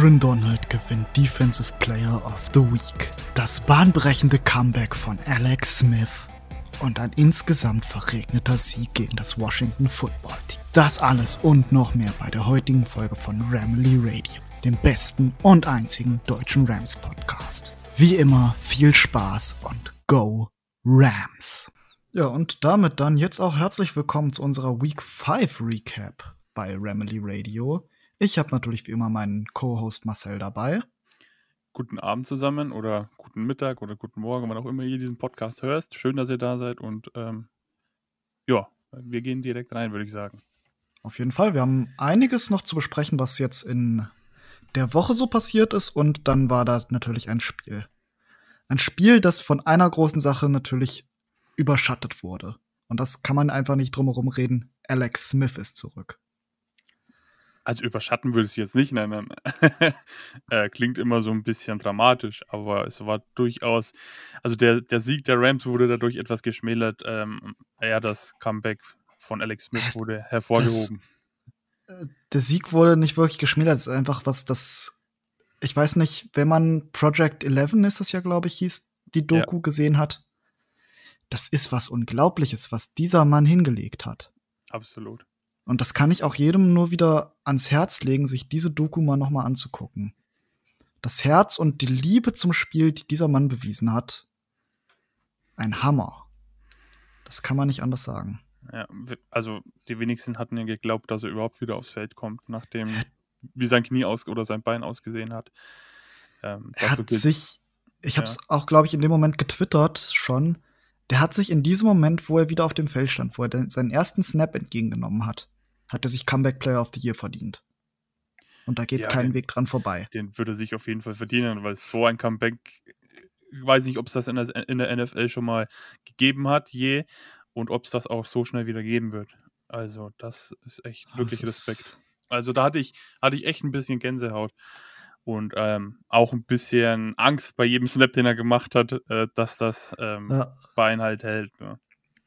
Aaron Donald gewinnt Defensive Player of the Week. Das bahnbrechende Comeback von Alex Smith und ein insgesamt verregneter Sieg gegen das Washington Football Team. Das alles und noch mehr bei der heutigen Folge von Ramley Radio, dem besten und einzigen deutschen Rams Podcast. Wie immer viel Spaß und Go Rams! Ja, und damit dann jetzt auch herzlich willkommen zu unserer Week 5 Recap bei Ramley Radio. Ich habe natürlich wie immer meinen Co-Host Marcel dabei. Guten Abend zusammen oder guten Mittag oder guten Morgen, wann auch immer ihr diesen Podcast hörst. Schön, dass ihr da seid und ähm, ja, wir gehen direkt rein, würde ich sagen. Auf jeden Fall. Wir haben einiges noch zu besprechen, was jetzt in der Woche so passiert ist und dann war da natürlich ein Spiel. Ein Spiel, das von einer großen Sache natürlich überschattet wurde. Und das kann man einfach nicht drumherum reden. Alex Smith ist zurück. Also überschatten würde ich es jetzt nicht nennen. äh, klingt immer so ein bisschen dramatisch, aber es war durchaus, also der, der Sieg der Rams wurde dadurch etwas geschmälert. Ähm, ja, das Comeback von Alex Smith wurde hervorgehoben. Das, äh, der Sieg wurde nicht wirklich geschmälert, es ist einfach was, das, ich weiß nicht, wenn man Project 11 ist es ja, glaube ich, hieß, die Doku ja. gesehen hat, das ist was Unglaubliches, was dieser Mann hingelegt hat. Absolut. Und das kann ich auch jedem nur wieder ans Herz legen, sich diese Doku mal nochmal anzugucken. Das Herz und die Liebe zum Spiel, die dieser Mann bewiesen hat, ein Hammer. Das kann man nicht anders sagen. Ja, also die wenigsten hatten ja geglaubt, dass er überhaupt wieder aufs Feld kommt, nachdem wie sein Knie aus oder sein Bein ausgesehen hat. Ähm, er hat sich, ich habe es ja. auch, glaube ich, in dem Moment getwittert schon. Der hat sich in diesem Moment, wo er wieder auf dem Feld stand, wo er seinen ersten Snap entgegengenommen hat, hat er sich Comeback Player of the Year verdient. Und da geht ja, kein den, Weg dran vorbei. Den würde er sich auf jeden Fall verdienen, weil so ein Comeback, ich weiß nicht, ob es das in der, in der NFL schon mal gegeben hat, je, und ob es das auch so schnell wieder geben wird. Also, das ist echt das wirklich ist Respekt. Also, da hatte ich, hatte ich echt ein bisschen Gänsehaut und ähm, auch ein bisschen Angst bei jedem Snap, den er gemacht hat, äh, dass das ähm, ja. Bein halt hält. Ne?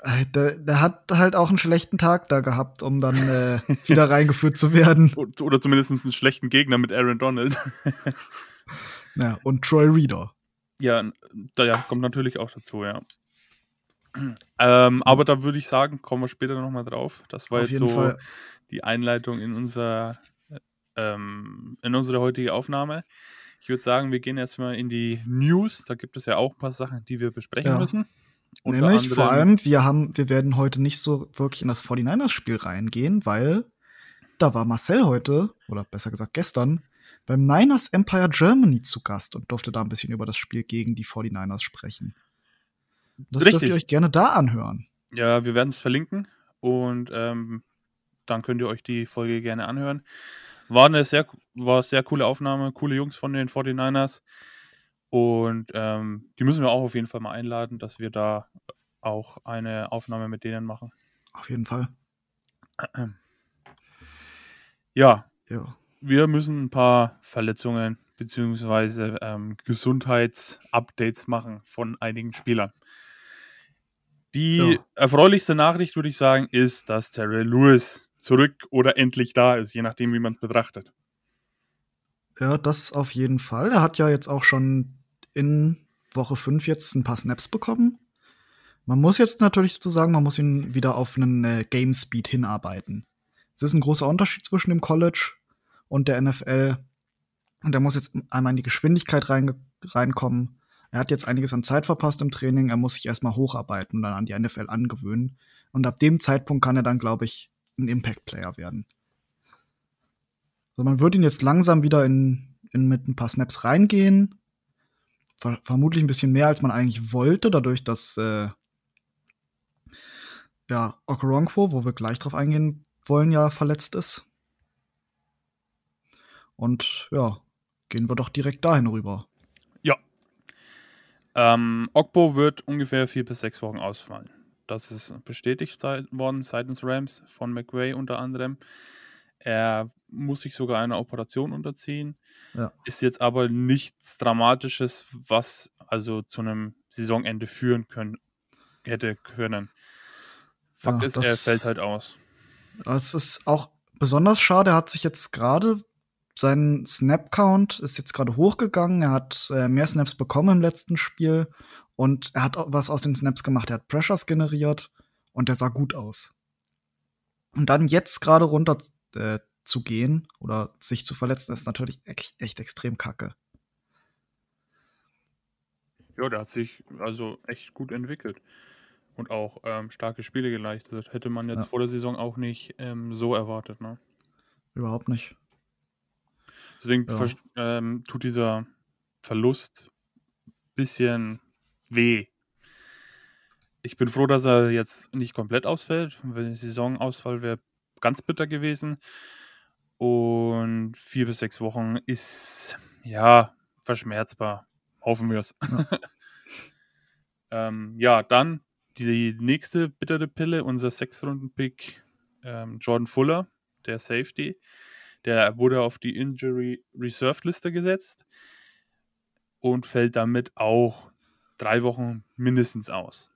Äh, der, der, hat halt auch einen schlechten Tag da gehabt, um dann äh, wieder reingeführt zu werden. Oder zumindest einen schlechten Gegner mit Aaron Donald. ja, und Troy Reader. Ja, da ja, kommt natürlich auch dazu, ja. Ähm, aber da würde ich sagen, kommen wir später nochmal drauf. Das war Auf jetzt so Fall. die Einleitung in unser, ähm, in unsere heutige Aufnahme. Ich würde sagen, wir gehen erstmal in die News. Da gibt es ja auch ein paar Sachen, die wir besprechen ja. müssen. Nämlich vor allem, wir haben, wir werden heute nicht so wirklich in das 49ers-Spiel reingehen, weil da war Marcel heute, oder besser gesagt gestern, beim Niners Empire Germany zu Gast und durfte da ein bisschen über das Spiel gegen die 49ers sprechen. Das Richtig. dürft ihr euch gerne da anhören. Ja, wir werden es verlinken und ähm, dann könnt ihr euch die Folge gerne anhören. War eine sehr, war eine sehr coole Aufnahme, coole Jungs von den 49ers. Und ähm, die müssen wir auch auf jeden Fall mal einladen, dass wir da auch eine Aufnahme mit denen machen. Auf jeden Fall. Ja, ja. wir müssen ein paar Verletzungen bzw. Ähm, Gesundheitsupdates machen von einigen Spielern. Die ja. erfreulichste Nachricht, würde ich sagen, ist, dass Terry Lewis zurück oder endlich da ist, je nachdem, wie man es betrachtet. Ja, das auf jeden Fall. Er hat ja jetzt auch schon in Woche 5 jetzt ein paar Snaps bekommen. Man muss jetzt natürlich dazu sagen, man muss ihn wieder auf einen äh, Game Speed hinarbeiten. Es ist ein großer Unterschied zwischen dem College und der NFL. Und er muss jetzt einmal in die Geschwindigkeit rein, reinkommen. Er hat jetzt einiges an Zeit verpasst im Training. Er muss sich erstmal hocharbeiten und dann an die NFL angewöhnen. Und ab dem Zeitpunkt kann er dann, glaube ich, ein Impact-Player werden. Also man würde ihn jetzt langsam wieder in, in mit ein paar Snaps reingehen ver vermutlich ein bisschen mehr, als man eigentlich wollte, dadurch, dass äh, ja, Okoronkwo, wo wir gleich drauf eingehen wollen, ja verletzt ist. Und ja, gehen wir doch direkt dahin rüber. Ja. Ähm, Okbo wird ungefähr vier bis sechs Wochen ausfallen. Das ist bestätigt worden seitens Rams von McVay unter anderem. Er muss sich sogar einer Operation unterziehen. Ja. Ist jetzt aber nichts Dramatisches, was also zu einem Saisonende führen können, hätte können. Fakt ja, ist, er fällt halt aus. Das ist auch besonders schade. Er hat sich jetzt gerade sein Snap-Count ist jetzt gerade hochgegangen. Er hat äh, mehr Snaps bekommen im letzten Spiel und er hat was aus den Snaps gemacht. Er hat Pressures generiert und der sah gut aus. Und dann jetzt gerade runter äh, zu gehen oder sich zu verletzen, ist natürlich echt, echt extrem kacke. Ja, der hat sich also echt gut entwickelt und auch ähm, starke Spiele geleistet. Hätte man jetzt ja. vor der Saison auch nicht ähm, so erwartet, ne? Überhaupt nicht. Deswegen ja. ähm, tut dieser Verlust ein bisschen weh. Ich bin froh, dass er jetzt nicht komplett ausfällt. Wenn Saisonausfall wäre ganz bitter gewesen. Und vier bis sechs Wochen ist ja verschmerzbar. Hoffen wir es. Ja. ähm, ja, dann die nächste bittere Pille, unser Sechs-Runden-Pick ähm, Jordan Fuller, der Safety. Der wurde auf die Injury Reserve Liste gesetzt und fällt damit auch drei Wochen mindestens aus.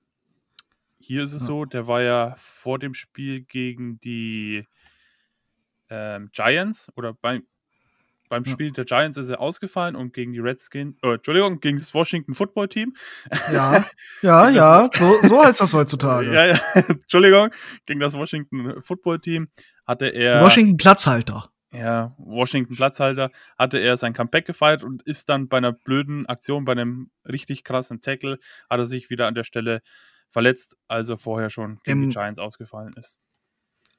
Hier ist es so, der war ja vor dem Spiel gegen die ähm, Giants oder beim, beim Spiel der Giants ist er ausgefallen und gegen die Redskins, äh, Entschuldigung, gegen das Washington Football Team. Ja, ja, ja, so, so heißt das heutzutage. ja, ja, Entschuldigung, gegen das Washington Football Team hatte er. Die Washington Platzhalter. Ja, Washington Platzhalter hatte er sein Comeback gefeiert und ist dann bei einer blöden Aktion, bei einem richtig krassen Tackle, hat er sich wieder an der Stelle verletzt, also vorher schon gegen Im, die Giants ausgefallen ist.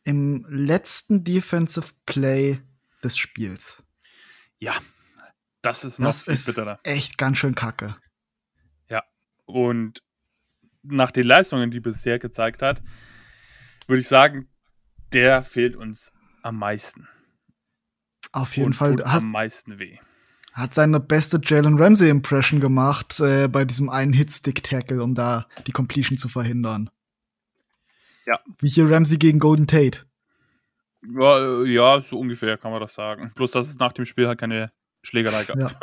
Im letzten Defensive Play des Spiels. Ja, das ist noch das ist bitterer. echt ganz schön kacke. Ja, und nach den Leistungen, die bisher gezeigt hat, würde ich sagen, der fehlt uns am meisten. Auf jeden Fall. Tut am meisten weh. Hat seine beste Jalen Ramsey-Impression gemacht äh, bei diesem einen Hitstick-Tackle, um da die Completion zu verhindern. Ja. Wie hier Ramsey gegen Golden Tate. Ja, äh, ja, so ungefähr kann man das sagen. Bloß, dass es nach dem Spiel halt keine Schlägerei gab. Ja.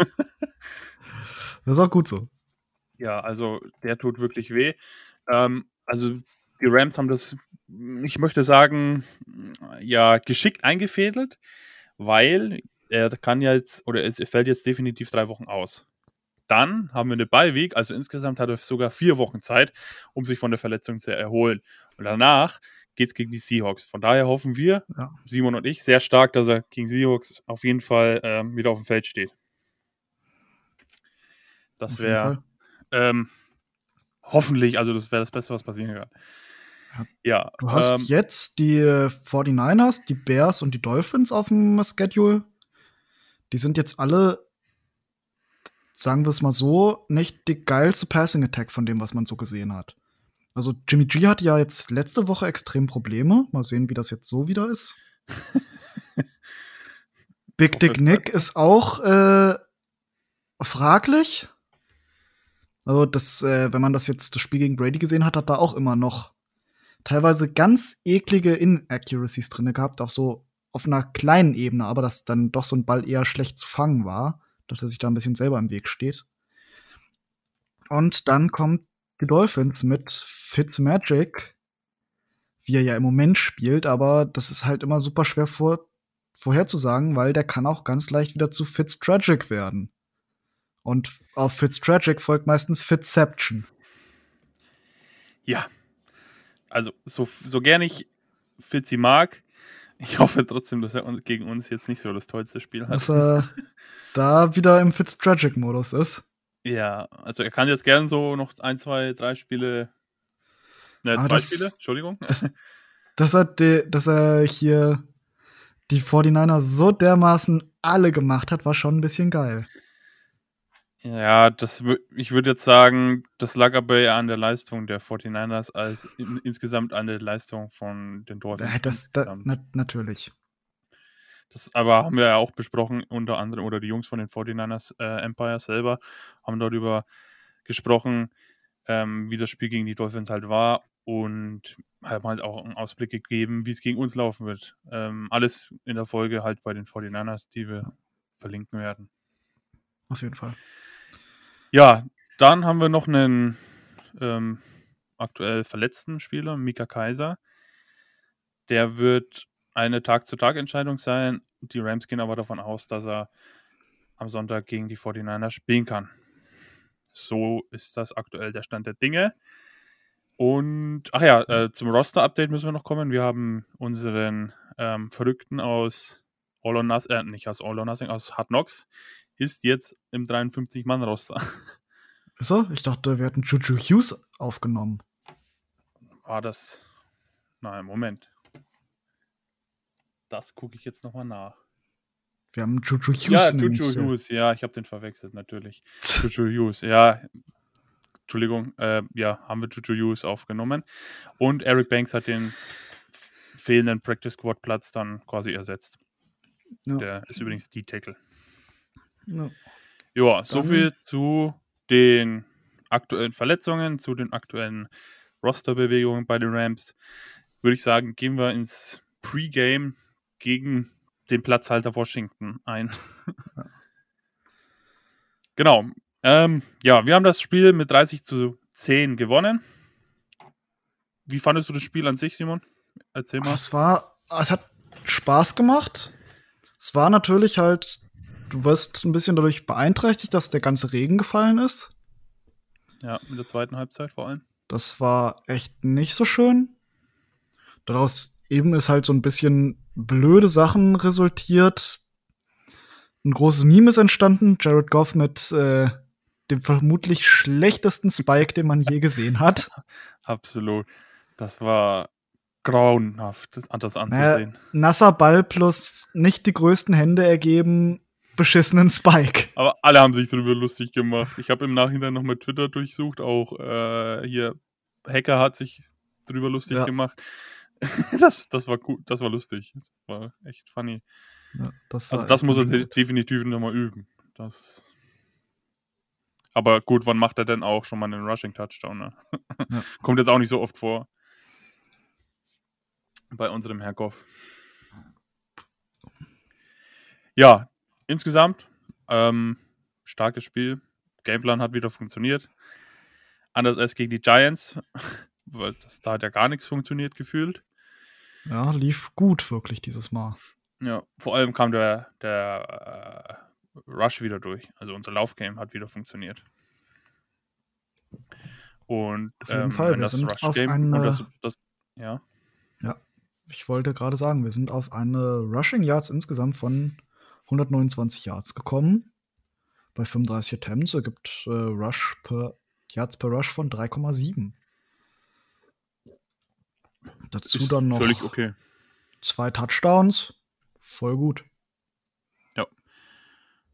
das ist auch gut so. Ja, also der tut wirklich weh. Ähm, also die Rams haben das, ich möchte sagen, ja, geschickt eingefädelt, weil er kann jetzt, oder es fällt jetzt definitiv drei Wochen aus. Dann haben wir eine Beiweg, also insgesamt hat er sogar vier Wochen Zeit, um sich von der Verletzung zu erholen. Und danach geht es gegen die Seahawks. Von daher hoffen wir, ja. Simon und ich, sehr stark, dass er gegen Seahawks auf jeden Fall ähm, wieder auf dem Feld steht. Das wäre ähm, hoffentlich, also das wäre das Beste, was passieren kann. Ja. Du hast ähm, jetzt die 49ers, die Bears und die Dolphins auf dem Schedule. Die sind jetzt alle, sagen wir es mal so, nicht die geilste Passing Attack von dem, was man so gesehen hat. Also Jimmy G hatte ja jetzt letzte Woche extrem Probleme. Mal sehen, wie das jetzt so wieder ist. Big Dick Nick ist auch äh, fraglich. Also, das, äh, wenn man das jetzt das Spiel gegen Brady gesehen hat, hat da auch immer noch teilweise ganz eklige Inaccuracies drin gehabt, auch so auf einer kleinen Ebene, aber dass dann doch so ein Ball eher schlecht zu fangen war, dass er sich da ein bisschen selber im Weg steht. Und dann kommt die Dolphins mit Fitzmagic, wie er ja im Moment spielt, aber das ist halt immer super schwer vor, vorherzusagen, weil der kann auch ganz leicht wieder zu Fitztragic werden. Und auf Fitztragic folgt meistens Fitzception. Ja. Also, so, so gern ich Fitzy mag, ich hoffe trotzdem, dass er gegen uns jetzt nicht so das tollste Spiel hat. Dass er da wieder im Fitztragic-Modus ist. Ja, also er kann jetzt gern so noch ein, zwei, drei Spiele. Ne, zwei das, Spiele, Entschuldigung. Das, dass, er de, dass er hier die 49er so dermaßen alle gemacht hat, war schon ein bisschen geil. Ja, das, ich würde jetzt sagen, das lag aber eher an der Leistung der 49ers als in, insgesamt an der Leistung von den Dolphins. Ja, das, da, na, natürlich. Das aber haben wir ja auch besprochen, unter anderem, oder die Jungs von den 49ers äh, Empire selber haben darüber gesprochen, ähm, wie das Spiel gegen die Dolphins halt war und haben halt auch einen Ausblick gegeben, wie es gegen uns laufen wird. Ähm, alles in der Folge halt bei den 49ers, die wir verlinken werden. Auf jeden Fall. Ja, dann haben wir noch einen ähm, aktuell verletzten Spieler, Mika Kaiser. Der wird eine Tag-zu-Tag-Entscheidung sein. Die Rams gehen aber davon aus, dass er am Sonntag gegen die 49ers spielen kann. So ist das aktuell der Stand der Dinge. Und, ach ja, äh, zum Roster-Update müssen wir noch kommen. Wir haben unseren ähm, Verrückten aus All or Nothing, äh, nicht aus All or Nothing, aus Hard Knocks, ist jetzt im 53-Mann-Roster. So, ich dachte, wir hätten Juju Hughes aufgenommen. War das. Nein, Moment. Das gucke ich jetzt nochmal nach. Wir haben Juju Hughes. Ja, Juju Hughes, ja, ich habe den verwechselt, natürlich. Juju Hughes, ja. Entschuldigung, äh, ja, haben wir Juju Hughes aufgenommen. Und Eric Banks hat den fehlenden Practice Squad Platz dann quasi ersetzt. Ja. Der ist übrigens die Tackle. Ja, ja soviel zu den aktuellen Verletzungen, zu den aktuellen Rosterbewegungen bei den Rams. Würde ich sagen, gehen wir ins Pre-Game gegen den Platzhalter Washington ein. genau. Ähm, ja, wir haben das Spiel mit 30 zu 10 gewonnen. Wie fandest du das Spiel an sich, Simon? Erzähl mal. Es war, es hat Spaß gemacht. Es war natürlich halt, du wirst ein bisschen dadurch beeinträchtigt, dass der ganze Regen gefallen ist. Ja, in der zweiten Halbzeit vor allem. Das war echt nicht so schön. Daraus eben ist halt so ein bisschen blöde Sachen resultiert. Ein großes Meme ist entstanden. Jared Goff mit äh, dem vermutlich schlechtesten Spike, den man je gesehen hat. Absolut. Das war grauenhaft, das anzusehen. Naja, nasser Ball plus nicht die größten Hände ergeben, beschissenen Spike. Aber alle haben sich darüber lustig gemacht. Ich habe im Nachhinein noch mal Twitter durchsucht, auch äh, hier Hacker hat sich darüber lustig ja. gemacht. das, das war gut, das war lustig. Das war echt funny. Ja, das also das muss er gut. definitiv nochmal üben. Das. Aber gut, wann macht er denn auch schon mal einen Rushing Touchdown? Ne? Ja. Kommt jetzt auch nicht so oft vor. Bei unserem Herr Goff. Ja, insgesamt ähm, starkes Spiel. Gameplan hat wieder funktioniert. Anders als gegen die Giants, weil das, da hat ja gar nichts funktioniert gefühlt. Ja, lief gut wirklich dieses Mal. Ja, vor allem kam der, der äh, Rush wieder durch. Also unser Laufgame hat wieder funktioniert. Und Auf jeden ähm, Fall, wir sind auf eine, das, das, ja. Ja, ich wollte gerade sagen, wir sind auf eine Rushing Yards insgesamt von 129 Yards gekommen. Bei 35 Attempts ergibt äh, Rush per Yards per Rush von 3,7. Dazu ist dann noch völlig okay. zwei Touchdowns. Voll gut. Ja.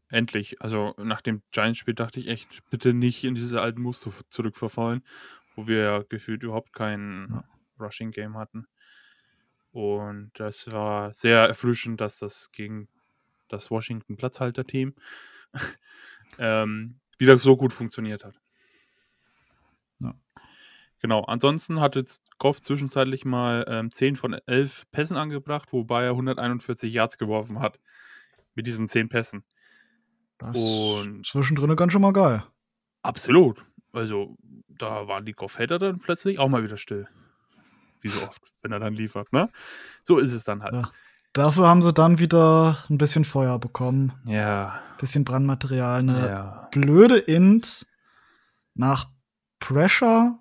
Endlich. Also nach dem Giants-Spiel dachte ich echt, bitte nicht in diese alten Muster zurückverfallen, wo wir ja gefühlt überhaupt kein ja. Rushing-Game hatten. Und das war sehr erfrischend, dass das gegen das Washington Platzhalter-Team ähm, wieder so gut funktioniert hat. Genau, ansonsten hat jetzt Goff zwischenzeitlich mal ähm, 10 von 11 Pässen angebracht, wobei er 141 Yards geworfen hat. Mit diesen 10 Pässen. Das Und zwischendrin ganz schon mal geil. Absolut. Also, da waren die Goff-Hater dann plötzlich auch mal wieder still. Wie so oft, wenn er dann liefert, ne? So ist es dann halt. Ja. Dafür haben sie dann wieder ein bisschen Feuer bekommen. Ja. Bisschen Brandmaterial. Eine ja. blöde Int nach Pressure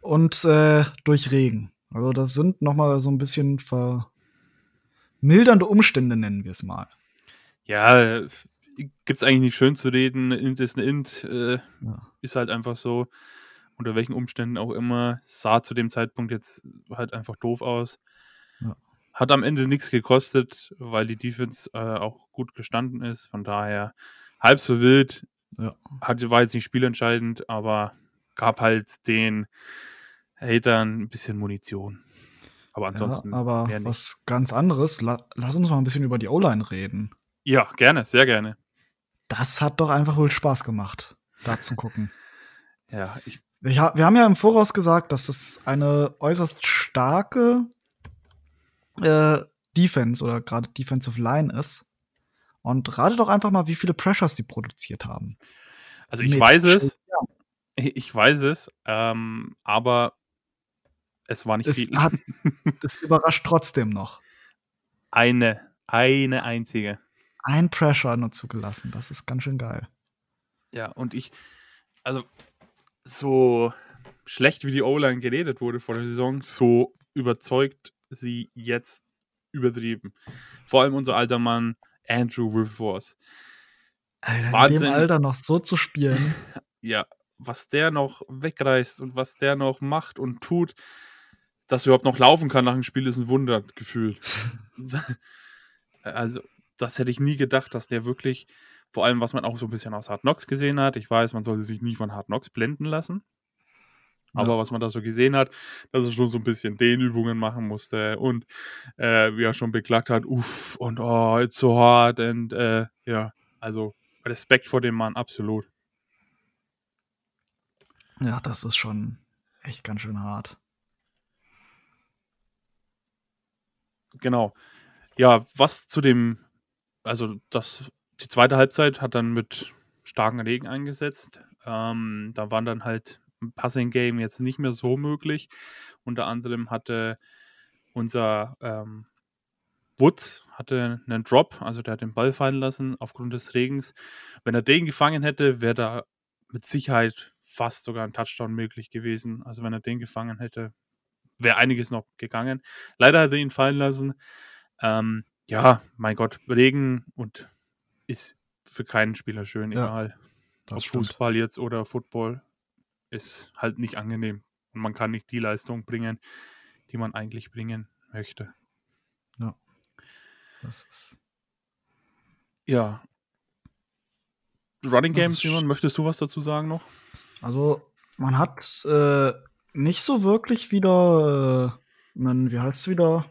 und äh, durch Regen. Also das sind noch mal so ein bisschen vermildernde Umstände, nennen wir es mal. Ja, gibt es eigentlich nicht schön zu reden. Int ist eine Int, äh, ja. ist halt einfach so. Unter welchen Umständen auch immer. Sah zu dem Zeitpunkt jetzt halt einfach doof aus. Ja. Hat am Ende nichts gekostet, weil die Defense äh, auch gut gestanden ist. Von daher halb so wild. Ja. Hat, war jetzt nicht spielentscheidend, aber gab halt den Hatern ein bisschen Munition. Aber ansonsten. Ja, aber was ganz anderes. La lass uns mal ein bisschen über die O-Line reden. Ja, gerne, sehr gerne. Das hat doch einfach wohl Spaß gemacht, da zu gucken. ja, ich. Wir, wir, haben ja im Voraus gesagt, dass es eine äußerst starke äh, Defense oder gerade Defensive Line ist. Und rate doch einfach mal, wie viele Pressures die produziert haben. Also ich Mit weiß es. Ich weiß es, ähm, aber es war nicht es viel. Hat, das überrascht trotzdem noch. Eine, eine einzige. Ein Pressure nur zugelassen. Das ist ganz schön geil. Ja, und ich, also so schlecht wie die O-Line geredet wurde vor der Saison, so überzeugt sie jetzt übertrieben. Vor allem unser alter Mann Andrew Wilforce. Alter, Wahnsinn. in dem Alter noch so zu spielen. ja, was der noch wegreißt und was der noch macht und tut, dass er überhaupt noch laufen kann nach dem Spiel, ist ein Wundergefühl. also, das hätte ich nie gedacht, dass der wirklich, vor allem was man auch so ein bisschen aus Hard Knocks gesehen hat, ich weiß, man sollte sich nie von Hard Knocks blenden lassen. Aber ja. was man da so gesehen hat, dass er schon so ein bisschen Dehnübungen machen musste und äh, wie er schon beklagt hat, uff, und oh, it's so hard und äh, ja, also Respekt vor dem Mann, absolut. Ja, das ist schon echt ganz schön hart. Genau. Ja, was zu dem, also das, die zweite Halbzeit hat dann mit starken Regen eingesetzt. Ähm, da waren dann halt Passing Game jetzt nicht mehr so möglich. Unter anderem hatte unser ähm, Woods hatte einen Drop, also der hat den Ball fallen lassen aufgrund des Regens. Wenn er den gefangen hätte, wäre da mit Sicherheit fast sogar ein Touchdown möglich gewesen. Also wenn er den gefangen hätte, wäre einiges noch gegangen. Leider hat er ihn fallen lassen. Ähm, ja, mein Gott, Regen und ist für keinen Spieler schön, ja, egal. Ob stimmt. Fußball jetzt oder Football ist halt nicht angenehm. Und man kann nicht die Leistung bringen, die man eigentlich bringen möchte. Ja. Das ist. Ja. Running Games, Simon, möchtest du was dazu sagen noch? Also, man hat äh, nicht so wirklich wieder, äh, man, wie heißt es wieder?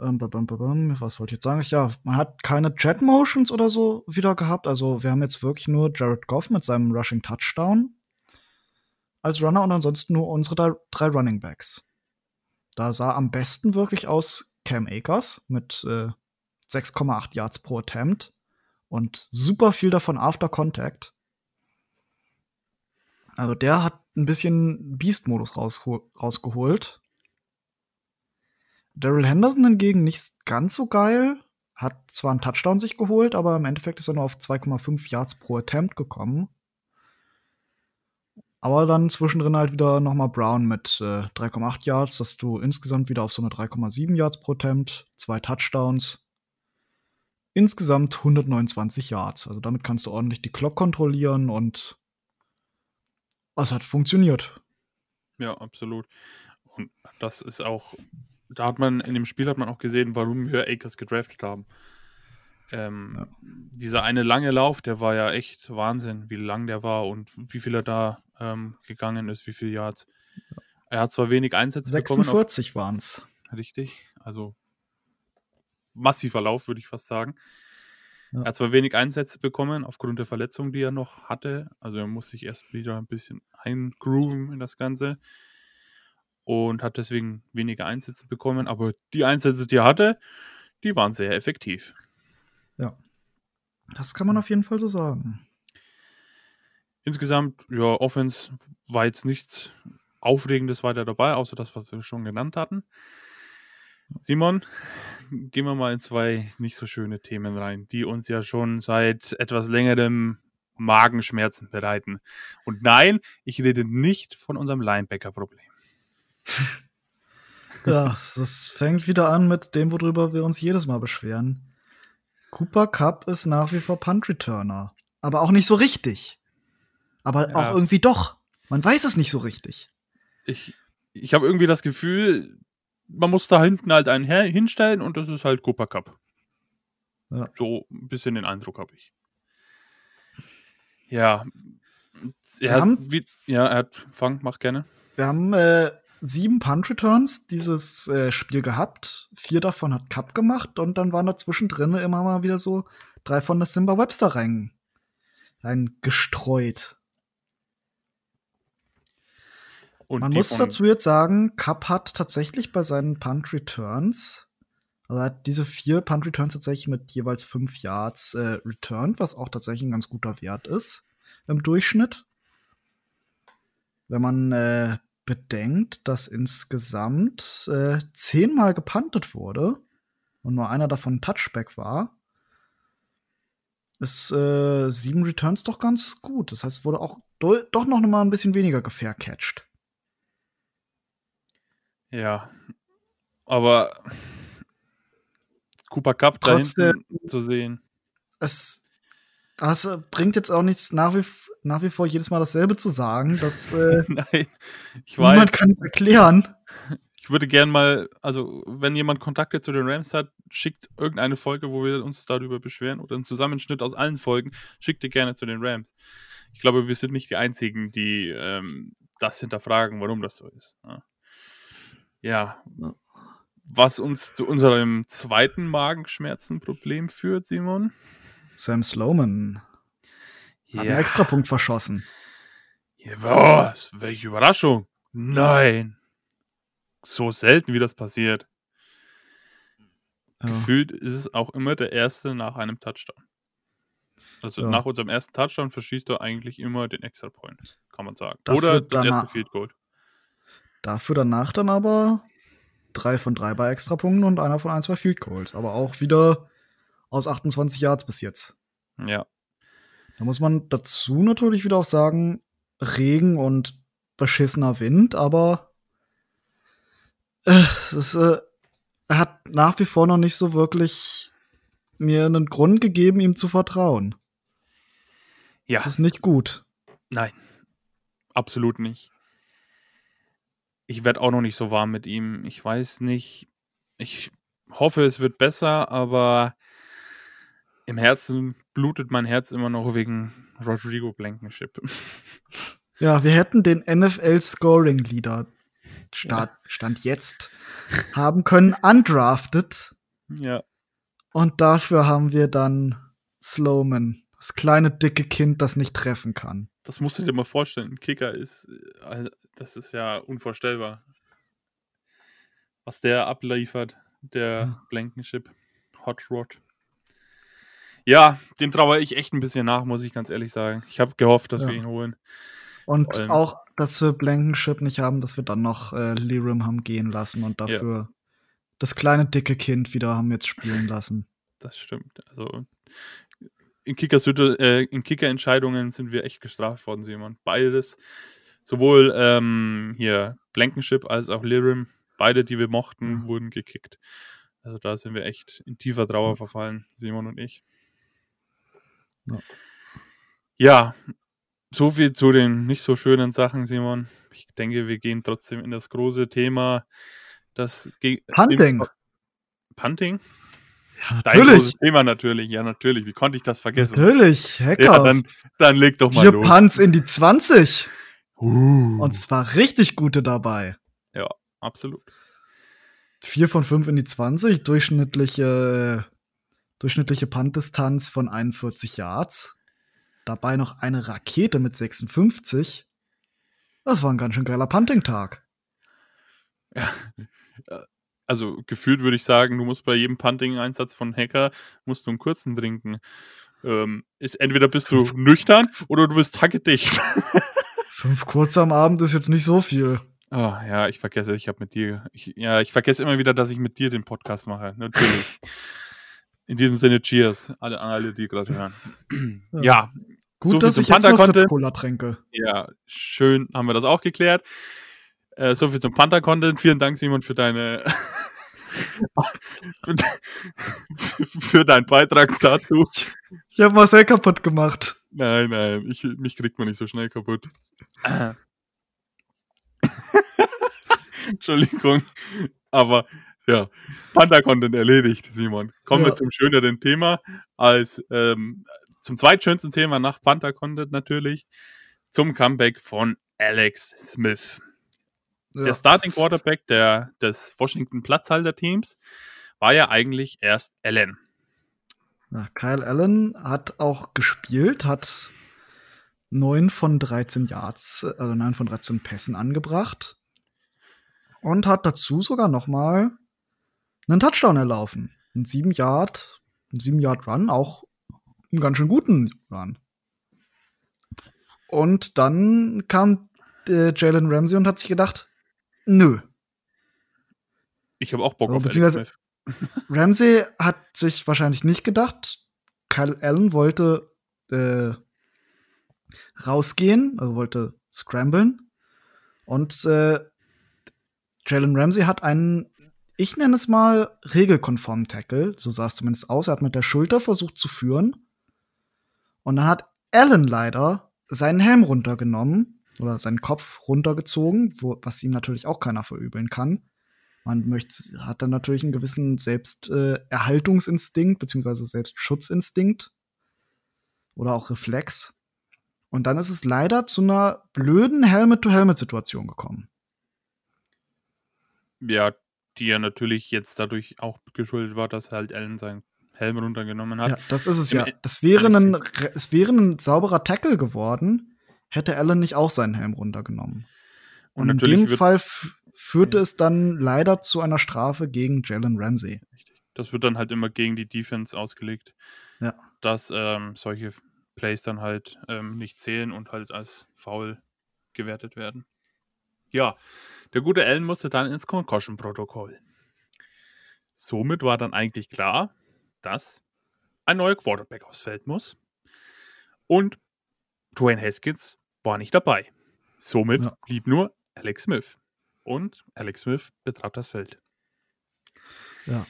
Ähm, was wollte ich jetzt sagen? Ja, man hat keine Jet Motions oder so wieder gehabt. Also, wir haben jetzt wirklich nur Jared Goff mit seinem Rushing Touchdown als Runner und ansonsten nur unsere drei Running Backs. Da sah am besten wirklich aus Cam Akers mit äh, 6,8 Yards pro Attempt und super viel davon After Contact. Also der hat ein bisschen Beast-Modus rausgeholt. Daryl Henderson hingegen nicht ganz so geil. Hat zwar einen Touchdown sich geholt, aber im Endeffekt ist er nur auf 2,5 Yards pro Attempt gekommen. Aber dann zwischendrin halt wieder nochmal Brown mit äh, 3,8 Yards, dass du insgesamt wieder auf so eine 3,7 Yards pro Attempt, zwei Touchdowns. Insgesamt 129 Yards. Also damit kannst du ordentlich die Clock kontrollieren und es hat funktioniert. Ja, absolut. Und das ist auch, da hat man, in dem Spiel hat man auch gesehen, warum wir Akers gedraftet haben. Ähm, ja. Dieser eine lange Lauf, der war ja echt Wahnsinn, wie lang der war und wie viel er da ähm, gegangen ist, wie viele Yards. Er hat zwar wenig Einsätze 46 bekommen. 46 waren es. Richtig, also massiver Lauf, würde ich fast sagen. Ja. Er hat zwar wenig Einsätze bekommen, aufgrund der Verletzung, die er noch hatte. Also er muss sich erst wieder ein bisschen eingrooven in das Ganze. Und hat deswegen weniger Einsätze bekommen. Aber die Einsätze, die er hatte, die waren sehr effektiv. Ja. Das kann man auf jeden Fall so sagen. Insgesamt, ja, Offense war jetzt nichts Aufregendes weiter dabei, außer das, was wir schon genannt hatten. Simon, gehen wir mal in zwei nicht so schöne Themen rein, die uns ja schon seit etwas längerem Magenschmerzen bereiten. Und nein, ich rede nicht von unserem Linebacker-Problem. Ja, es fängt wieder an mit dem, worüber wir uns jedes Mal beschweren. Cooper Cup ist nach wie vor Punt-Returner. Aber auch nicht so richtig. Aber ja. auch irgendwie doch. Man weiß es nicht so richtig. Ich, ich habe irgendwie das Gefühl, man muss da hinten halt einen hinstellen und das ist halt Cooper Cup. Ja. So ein bisschen den Eindruck habe ich. Ja. Er hat, haben, wie, ja, er hat, fang, mach gerne. Wir haben äh, sieben Punch-Returns dieses äh, Spiel gehabt. Vier davon hat Cup gemacht und dann waren da zwischendrin immer mal wieder so drei von der Simba Webster rein, rein gestreut. Und Man muss dazu jetzt sagen, Cup hat tatsächlich bei seinen Punt Returns, also hat diese vier Punt Returns tatsächlich mit jeweils fünf Yards äh, returned, was auch tatsächlich ein ganz guter Wert ist im Durchschnitt. Wenn man äh, bedenkt, dass insgesamt äh, zehnmal gepuntet wurde und nur einer davon ein Touchback war, ist äh, sieben Returns doch ganz gut. Das heißt, es wurde auch doch noch mal ein bisschen weniger gefaircatcht. Ja, aber Cooper Cup da hinten zu sehen. Es das äh, bringt jetzt auch nichts nach wie, nach wie vor jedes Mal dasselbe zu sagen. Dass, äh, Nein, ich weiß. Niemand kann es erklären. Ich würde gern mal, also wenn jemand Kontakte zu den Rams hat, schickt irgendeine Folge, wo wir uns darüber beschweren oder einen Zusammenschnitt aus allen Folgen, schickt ihr gerne zu den Rams. Ich glaube, wir sind nicht die Einzigen, die ähm, das hinterfragen, warum das so ist. Ja. ja. Was uns zu unserem zweiten Magenschmerzenproblem führt, Simon. Sam Sloman ja. hat einen Extrapunkt verschossen. Ja, was? Welche Überraschung? Nein so selten, wie das passiert. Ja. Gefühlt ist es auch immer der erste nach einem Touchdown. Also ja. nach unserem ersten Touchdown verschießt du eigentlich immer den Extra Point, kann man sagen. Dafür Oder das danach, erste Field Goal. Dafür danach dann aber drei von drei bei Extrapunkten und einer von ein, zwei Field Goals. Aber auch wieder aus 28 Yards bis jetzt. Ja. Da muss man dazu natürlich wieder auch sagen, Regen und beschissener Wind, aber es äh, er hat nach wie vor noch nicht so wirklich mir einen Grund gegeben, ihm zu vertrauen. Ja. Das ist nicht gut. Nein, absolut nicht. Ich werde auch noch nicht so warm mit ihm. Ich weiß nicht. Ich hoffe, es wird besser, aber im Herzen blutet mein Herz immer noch wegen Rodrigo Blankenship. Ja, wir hätten den NFL Scoring Leader Start, ja. Stand jetzt haben können, undrafted. Ja. Und dafür haben wir dann Slowman, das kleine dicke Kind, das nicht treffen kann. Das musst du dir mal vorstellen. Ein Kicker ist, äh, das ist ja unvorstellbar. Was der abliefert, der ja. Blankenship Hot Rod. Ja, dem traue ich echt ein bisschen nach, muss ich ganz ehrlich sagen. Ich habe gehofft, dass ja. wir ihn holen. Und auch dass wir Blankenship nicht haben, dass wir dann noch äh, Lirim haben gehen lassen und dafür ja. das kleine dicke Kind wieder haben jetzt spielen lassen. Das stimmt. Also in, Kickers, äh, in Kicker-Entscheidungen sind wir echt gestraft worden, Simon. Beides. Sowohl ähm, hier Blankenship als auch Lirim, beide, die wir mochten, ja. wurden gekickt. Also da sind wir echt in tiefer Trauer verfallen, Simon und ich. Ja, ja so viel zu den nicht so schönen Sachen, Simon. Ich denke, wir gehen trotzdem in das große Thema. Das Punting. Punting? Ja, Dein natürlich. Thema natürlich, ja, natürlich. Wie konnte ich das vergessen? Natürlich, Hacker. Ja, dann, dann leg doch mal Vier los. Punts in die 20. Uh. Und zwar richtig gute dabei. Ja, absolut. Vier von fünf in die 20, durchschnittliche, durchschnittliche Puntdistanz von 41 Yards dabei noch eine Rakete mit 56. Das war ein ganz schön geiler Punting-Tag. Ja, also gefühlt würde ich sagen, du musst bei jedem Punting-Einsatz von Hacker musst du einen kurzen trinken. Ähm, ist entweder bist du nüchtern oder du bist hackedicht. Fünf kurze am Abend ist jetzt nicht so viel. Oh, ja, ich vergesse, ich habe mit dir, ich, ja, ich vergesse immer wieder, dass ich mit dir den Podcast mache. Natürlich. In diesem Sinne, Cheers, alle, alle die gerade hören. Ja, ja Gut, so dass zum ich Panther Cola tränke. Ja, schön, haben wir das auch geklärt. Äh, so viel zum Panther Content. Vielen Dank, Simon, für deine für deinen Beitrag dazu. Ich habe Marcel kaputt gemacht. Nein, nein, ich, mich kriegt man nicht so schnell kaputt. Entschuldigung, aber ja, Panda-Content erledigt, Simon. Kommen ja. wir zum schöneren Thema als ähm, zum zweitschönsten Thema nach Panther Content natürlich, zum Comeback von Alex Smith. Ja. Der Starting Quarterback der, des Washington Platzhalter-Teams war ja eigentlich erst Allen. Ja, Kyle Allen hat auch gespielt, hat 9 von 13 Yards, also 9 von 13 Pässen angebracht und hat dazu sogar noch mal einen Touchdown erlaufen. Ein 7 Yard, ein 7 Yard Run, auch einen ganz schön guten Run. Und dann kam äh, Jalen Ramsey und hat sich gedacht, nö. Ich habe auch Bock also, auf beziehungsweise, Ramsey hat sich wahrscheinlich nicht gedacht, Kyle Allen wollte äh, rausgehen, also wollte scramblen. Und äh, Jalen Ramsey hat einen, ich nenne es mal, regelkonformen Tackle, so sah es zumindest aus. Er hat mit der Schulter versucht zu führen. Und dann hat Allen leider seinen Helm runtergenommen oder seinen Kopf runtergezogen, wo, was ihm natürlich auch keiner verübeln kann. Man möchte, hat dann natürlich einen gewissen Selbsterhaltungsinstinkt, äh, beziehungsweise Selbstschutzinstinkt oder auch Reflex. Und dann ist es leider zu einer blöden Helmet-to-Helmet-Situation gekommen. Ja, die ja natürlich jetzt dadurch auch geschuldet war, dass halt Allen seinen Helm runtergenommen hat. Ja, das ist es ja. Das wäre ein, es wäre ein sauberer Tackle geworden, hätte Allen nicht auch seinen Helm runtergenommen. Und, Und in dem Fall führte es dann leider zu einer Strafe gegen Jalen Ramsey. Das wird dann halt immer gegen die Defense ausgelegt, ja. dass ähm, solche Plays dann halt ähm, nicht zählen und halt als Foul gewertet werden. Ja, der gute Allen musste dann ins Concussion-Protokoll. Somit war dann eigentlich klar, dass ein neuer Quarterback aufs Feld muss. Und Dwayne Haskins war nicht dabei. Somit ja. blieb nur Alex Smith. Und Alex Smith betrat das Feld. Ja.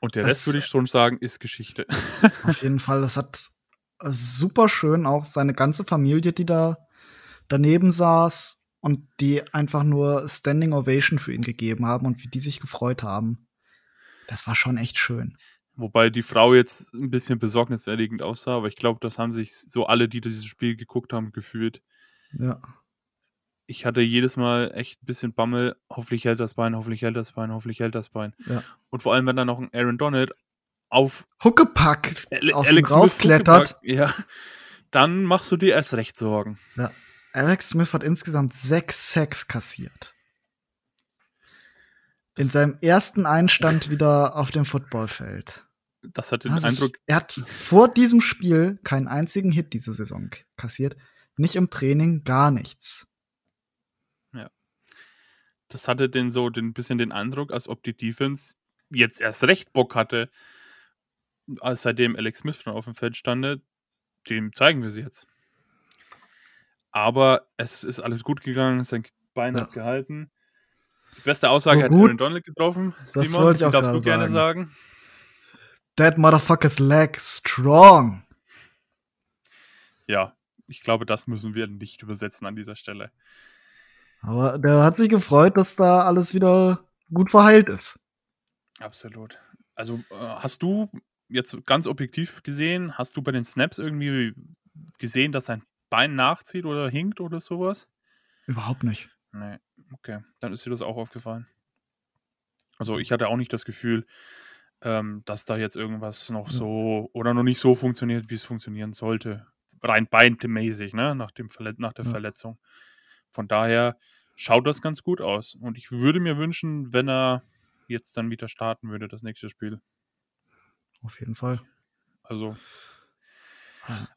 Und der Rest, würde ich schon sagen, ist Geschichte. Auf jeden Fall, das hat super schön auch seine ganze Familie, die da daneben saß und die einfach nur Standing Ovation für ihn gegeben haben und wie die sich gefreut haben. Das war schon echt schön. Wobei die Frau jetzt ein bisschen besorgniserregend aussah, aber ich glaube, das haben sich so alle, die dieses Spiel geguckt haben, gefühlt. Ja. Ich hatte jedes Mal echt ein bisschen Bammel, hoffentlich hält das Bein, hoffentlich hält das Bein, hoffentlich hält das Bein. Ja. Und vor allem, wenn dann noch ein Aaron Donald auf Huckepack auf Alex raufklettert. Ja, dann machst du dir erst recht Sorgen. Ja. Alex Smith hat insgesamt sechs Sacks kassiert in seinem ersten Einstand wieder auf dem Footballfeld. Das hat den also Eindruck. Er hat vor diesem Spiel keinen einzigen Hit diese Saison kassiert. Nicht im Training, gar nichts. Ja. Das hatte den so ein bisschen den Eindruck, als ob die Defense jetzt erst recht Bock hatte, als seitdem Alex Smith schon auf dem Feld stand. Dem zeigen wir sie jetzt. Aber es ist alles gut gegangen, sein Bein ja. hat gehalten. Die beste Aussage so hat Aaron Donald getroffen. Das Simon, die darfst du gerne sagen. That motherfucker's leg strong. Ja, ich glaube, das müssen wir nicht übersetzen an dieser Stelle. Aber der hat sich gefreut, dass da alles wieder gut verheilt ist. Absolut. Also äh, hast du jetzt ganz objektiv gesehen, hast du bei den Snaps irgendwie gesehen, dass sein Bein nachzieht oder hinkt oder sowas? Überhaupt nicht. Nee, okay. Dann ist dir das auch aufgefallen. Also ich hatte auch nicht das Gefühl, ähm, dass da jetzt irgendwas noch so oder noch nicht so funktioniert, wie es funktionieren sollte. Rein beinmäßig, ne? Nach, dem Verle nach der ja. Verletzung. Von daher schaut das ganz gut aus. Und ich würde mir wünschen, wenn er jetzt dann wieder starten würde, das nächste Spiel. Auf jeden Fall. Also,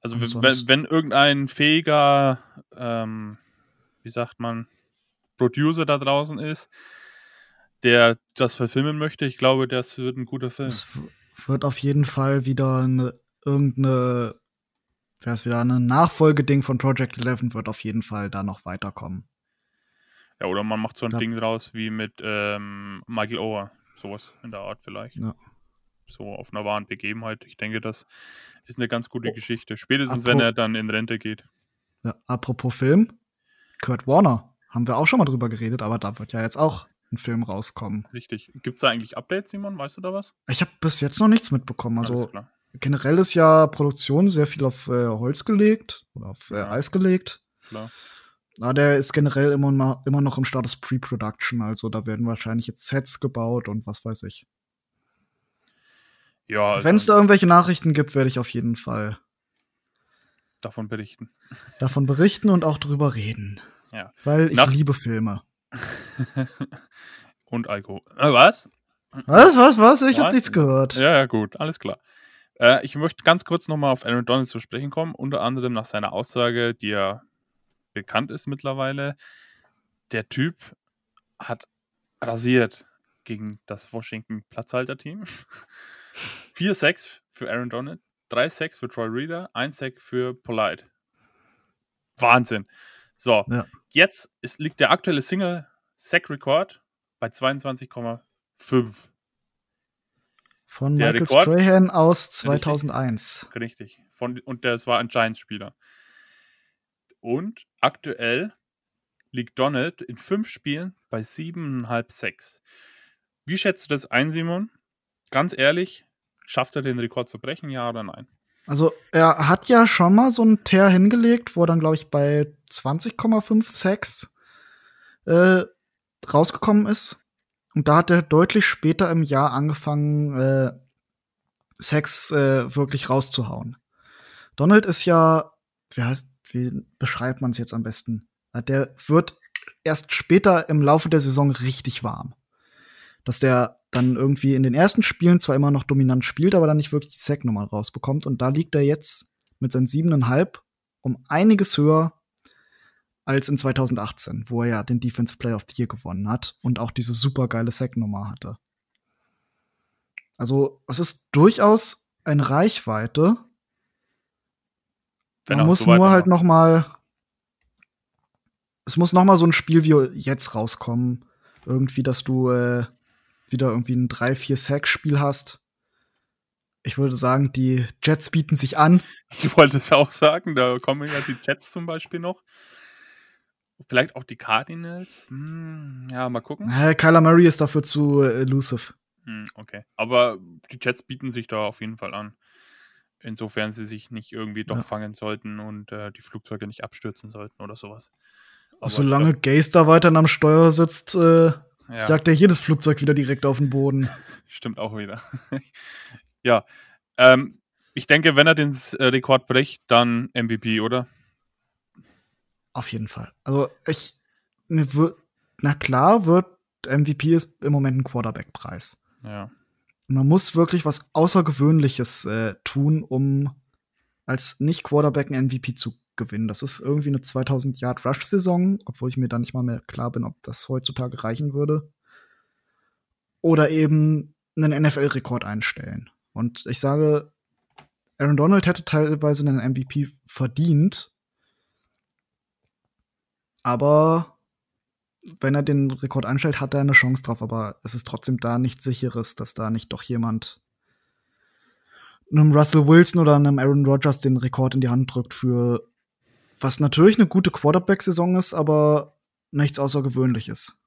also wenn, wenn irgendein fähiger, ähm, wie sagt man, Producer da draußen ist, der das verfilmen möchte, ich glaube, das wird ein guter Film. Es wird auf jeden Fall wieder eine, irgendeine, wäre es wieder ein Nachfolgeding von Project 11 wird auf jeden Fall da noch weiterkommen. Ja, oder man macht so ein ja. Ding draus wie mit ähm, Michael Ower, sowas in der Art vielleicht. Ja. So auf einer wahren Begebenheit. Ich denke, das ist eine ganz gute oh. Geschichte. Spätestens, Apro wenn er dann in Rente geht. Ja, apropos Film, Kurt Warner haben wir auch schon mal drüber geredet, aber da wird ja jetzt auch ein Film rauskommen. Richtig. Gibt es da eigentlich Updates, Simon? Weißt du da was? Ich habe bis jetzt noch nichts mitbekommen. Also generell ist ja Produktion sehr viel auf äh, Holz gelegt oder auf äh, ja. Eis gelegt. Klar. Aber der ist generell immer, immer noch im Status Pre-Production. Also da werden wahrscheinlich jetzt Sets gebaut und was weiß ich. Ja. Also Wenn es da irgendwelche Nachrichten gibt, werde ich auf jeden Fall davon berichten. Davon berichten und auch drüber reden. Ja. Weil ich Nach liebe Filme. Und Alkohol. Äh, was? Was, was, was? Ich habe nichts gehört. Ja, ja, gut, alles klar. Äh, ich möchte ganz kurz nochmal auf Aaron Donald zu sprechen kommen, unter anderem nach seiner Aussage, die ja bekannt ist mittlerweile. Der Typ hat rasiert. gegen das Washington Platzhalter-Team. Vier Sacks für Aaron Donald, drei Sacks für Troy Reader, ein Sack für Polite. Wahnsinn. So, Ja. jetzt ist, liegt der aktuelle Single-Sack-Rekord bei 22,5. Von Der Michael Rekord- Strahan aus 2001. Richtig. Von, und das war ein Giants-Spieler. Und aktuell liegt Donald in fünf Spielen bei 7,5 Sacks. Wie schätzt du das ein, Simon? Ganz ehrlich, schafft er den Rekord zu brechen, ja oder nein? Also, er hat ja schon mal so einen Tear hingelegt, wo er dann, glaube ich, bei 20,5 Sacks äh, rausgekommen ist. Und da hat er deutlich später im Jahr angefangen, äh, Sacks äh, wirklich rauszuhauen. Donald ist ja, wie heißt, wie beschreibt man es jetzt am besten? Der wird erst später im Laufe der Saison richtig warm. Dass der dann irgendwie in den ersten Spielen zwar immer noch dominant spielt, aber dann nicht wirklich die Sack-Nummer rausbekommt. Und da liegt er jetzt mit seinen siebeneinhalb um einiges höher als in 2018, wo er ja den Defensive Player of the Year gewonnen hat und auch diese super geile Sack-Nummer hatte. Also, es ist durchaus eine Reichweite. Wenn Man er muss so nur halt noch mal es muss noch mal so ein Spiel wie jetzt rauskommen. Irgendwie, dass du äh, wieder irgendwie ein 3-4-Sack-Spiel hast. Ich würde sagen, die Jets bieten sich an. Ich wollte es auch sagen, da kommen ja die Jets zum Beispiel noch. Vielleicht auch die Cardinals. Hm, ja, mal gucken. Äh, Kyler Murray ist dafür zu äh, elusive. Hm, okay. Aber die Jets bieten sich da auf jeden Fall an. Insofern sie sich nicht irgendwie doch Ja. fangen sollten und äh, die Flugzeuge nicht abstürzen sollten oder sowas. Aber Solange Gaze da weiter am Steuer sitzt, äh, ja, jagt er jedes Flugzeug wieder direkt auf den Boden. stimmt auch wieder. ja. Ähm, ich denke, wenn er den äh, Rekord bricht, dann MVP, oder? Auf jeden Fall. Also ich, mir wird, na klar, wird MVP ist im Moment ein Quarterback-Preis. Ja. Und man muss wirklich was Außergewöhnliches äh, tun, um als Nicht-Quarterback einen MVP zu gewinnen. Das ist irgendwie eine 2000-Yard-Rush-Saison, obwohl ich mir da nicht mal mehr klar bin, ob das heutzutage reichen würde. Oder eben einen NFL-Rekord einstellen. Und ich sage, Aaron Donald hätte teilweise einen MVP verdient. Aber wenn er den Rekord einstellt, hat er eine Chance drauf. Aber es ist trotzdem da nichts Sicheres, dass da nicht doch jemand einem Russell Wilson oder einem Aaron Rodgers den Rekord in die Hand drückt für was natürlich eine gute Quarterback-Saison ist, aber nichts Außergewöhnliches.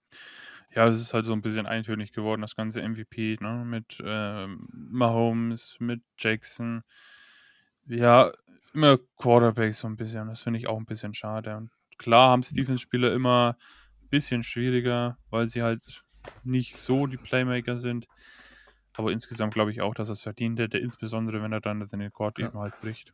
Ja, es ist halt so ein bisschen eintönig geworden, das ganze MVP, ne? Mit ähm, Mahomes, mit Jackson. Ja, immer Quarterbacks so ein bisschen. Das finde ich auch ein bisschen schade. Und klar haben Stephens-Spieler immer ein bisschen schwieriger, weil sie halt nicht so die Playmaker sind. Aber insgesamt glaube ich auch, dass er es verdient hätte, insbesondere wenn er dann den Rekord Ja. eben halt bricht.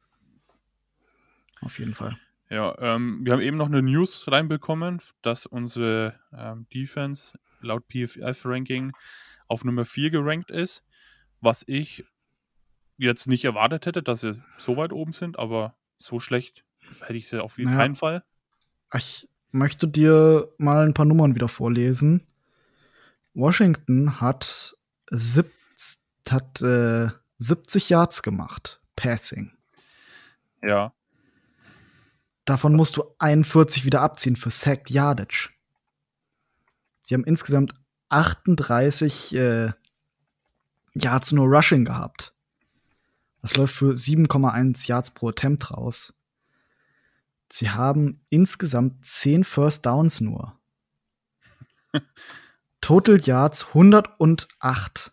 Auf jeden Fall. Ja, ähm, wir haben eben noch eine News reinbekommen, dass unsere ähm, Defense laut PFF-Ranking auf Nummer 4 gerankt ist, was ich jetzt nicht erwartet hätte, dass sie so weit oben sind, aber so schlecht hätte ich sie auf jeden Naja. Fall. Ich möchte dir mal ein paar Nummern wieder vorlesen. Washington hat, sieb hat äh, 70 Yards gemacht, Passing. Ja, Davon musst du 41 wieder abziehen für Sacked Yardage. Sie haben insgesamt 38 äh, Yards nur Rushing gehabt. Das läuft für 7,1 Yards pro Attempt raus. Sie haben insgesamt 10 First Downs nur. Total Yards 108.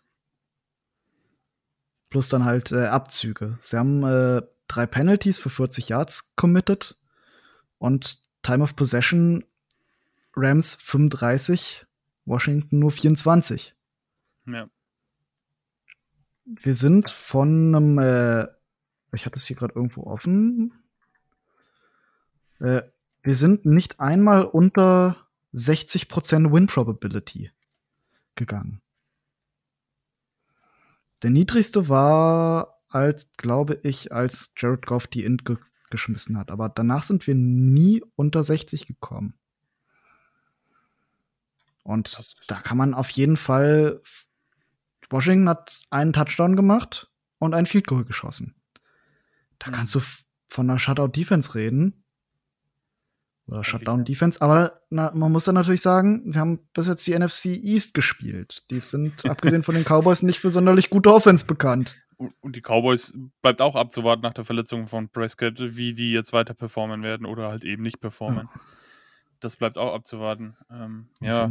Plus dann halt äh, Abzüge. Sie haben äh, drei Penalties für 40 Yards committed und Time of Possession Rams 35, Washington nur 24. ja. Wir sind von einem, äh, ich hatte es hier gerade irgendwo offen. Äh, wir sind nicht einmal unter 60% Win Probability gegangen. Der niedrigste war, als, glaube ich, als Jared Goff die Int ge geschmissen hat. Aber danach sind wir nie unter 60 gekommen. Und da kann man auf jeden Fall. Washington hat einen Touchdown gemacht und ein Field Goal geschossen. Da mhm. kannst du von einer Shutout-Defense reden. Oder Shutdown-Defense. Aber na, man muss dann natürlich sagen, wir haben bis jetzt die NFC East gespielt. Die sind, abgesehen von den Cowboys, nicht für sonderlich gute Offense bekannt. Und die Cowboys bleibt auch abzuwarten nach der Verletzung von Prescott, wie die jetzt weiter performen werden oder halt eben nicht performen. Ja. Das bleibt auch abzuwarten. Ähm, ja,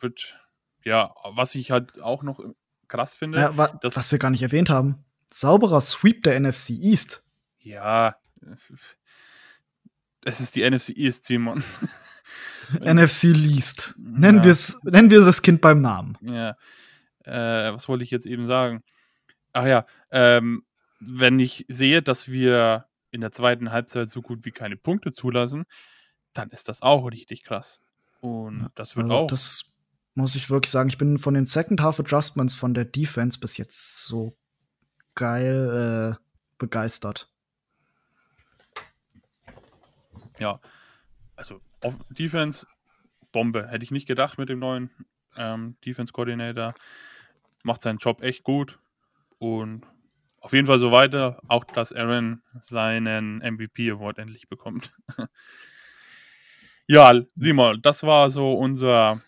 wird, ja, was ich halt auch noch krass finde. Ja, wa was wir gar nicht erwähnt haben. Sauberer Sweep der NFC East. Ja, es ist die NFC East, Simon. NFC Least. Nennen, ja. wir's, nennen wir das Kind beim Namen. Ja. Äh, was wollte ich jetzt eben sagen? Ach ja, ähm, wenn ich sehe, dass wir in der zweiten Halbzeit so gut wie keine Punkte zulassen, dann ist das auch richtig krass. Und das wird also auch. Das muss ich wirklich sagen. Ich bin von den Second Half Adjustments von der Defense bis jetzt so geil äh, begeistert ja, also auf Defense, Bombe. Hätte ich nicht gedacht mit dem neuen ähm, Defense Coordinator. Macht seinen Job echt gut. Und auf jeden Fall so weiter. Auch, dass Aaron seinen MVP Award endlich bekommt. ja, sieh mal, das war so unser